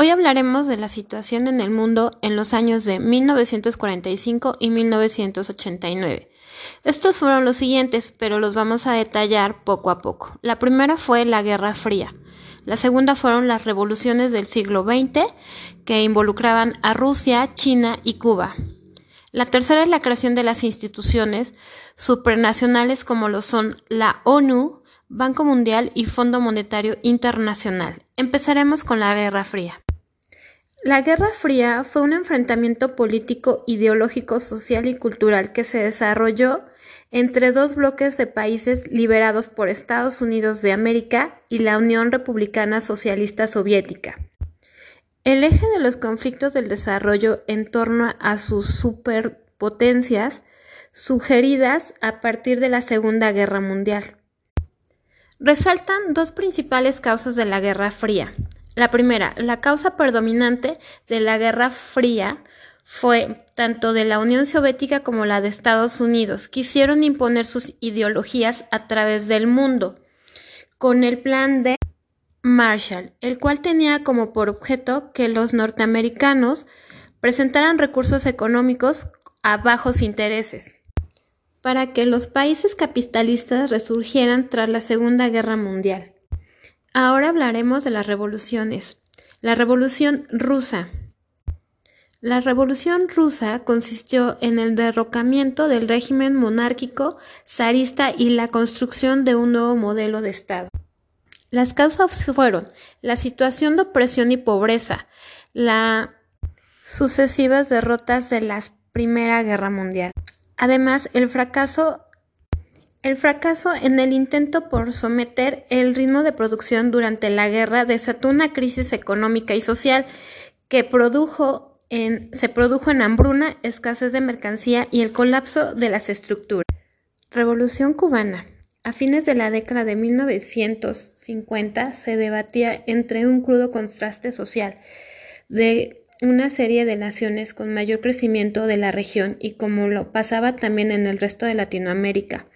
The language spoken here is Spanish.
Hoy hablaremos de la situación en el mundo en los años de 1945 y 1989. Estos fueron los siguientes, pero los vamos a detallar poco a poco. La primera fue la Guerra Fría. La segunda fueron las revoluciones del siglo XX, que involucraban a Rusia, China y Cuba. La tercera es la creación de las instituciones supranacionales como lo son la ONU, Banco Mundial y Fondo Monetario Internacional. Empezaremos con la Guerra Fría. La Guerra Fría fue un enfrentamiento político, ideológico, social y cultural que se desarrolló entre dos bloques de países liberados por Estados Unidos de América y la Unión Republicana Socialista Soviética. El eje de los conflictos del desarrollo en torno a sus superpotencias sugeridas a partir de la Segunda Guerra Mundial. Resaltan dos principales causas de la Guerra Fría. La primera, la causa predominante de la Guerra Fría fue tanto de la Unión Soviética como la de Estados Unidos. Quisieron imponer sus ideologías a través del mundo con el plan de Marshall, el cual tenía como por objeto que los norteamericanos presentaran recursos económicos a bajos intereses para que los países capitalistas resurgieran tras la Segunda Guerra Mundial. Ahora hablaremos de las revoluciones. La Revolución rusa. La Revolución rusa consistió en el derrocamiento del régimen monárquico zarista y la construcción de un nuevo modelo de Estado. Las causas fueron la situación de opresión y pobreza, las sucesivas derrotas de la Primera Guerra Mundial. Además, el fracaso el fracaso en el intento por someter el ritmo de producción durante la guerra desató una crisis económica y social que produjo en, se produjo en hambruna, escasez de mercancía y el colapso de las estructuras. Revolución cubana. A fines de la década de 1950 se debatía entre un crudo contraste social de una serie de naciones con mayor crecimiento de la región y como lo pasaba también en el resto de Latinoamérica,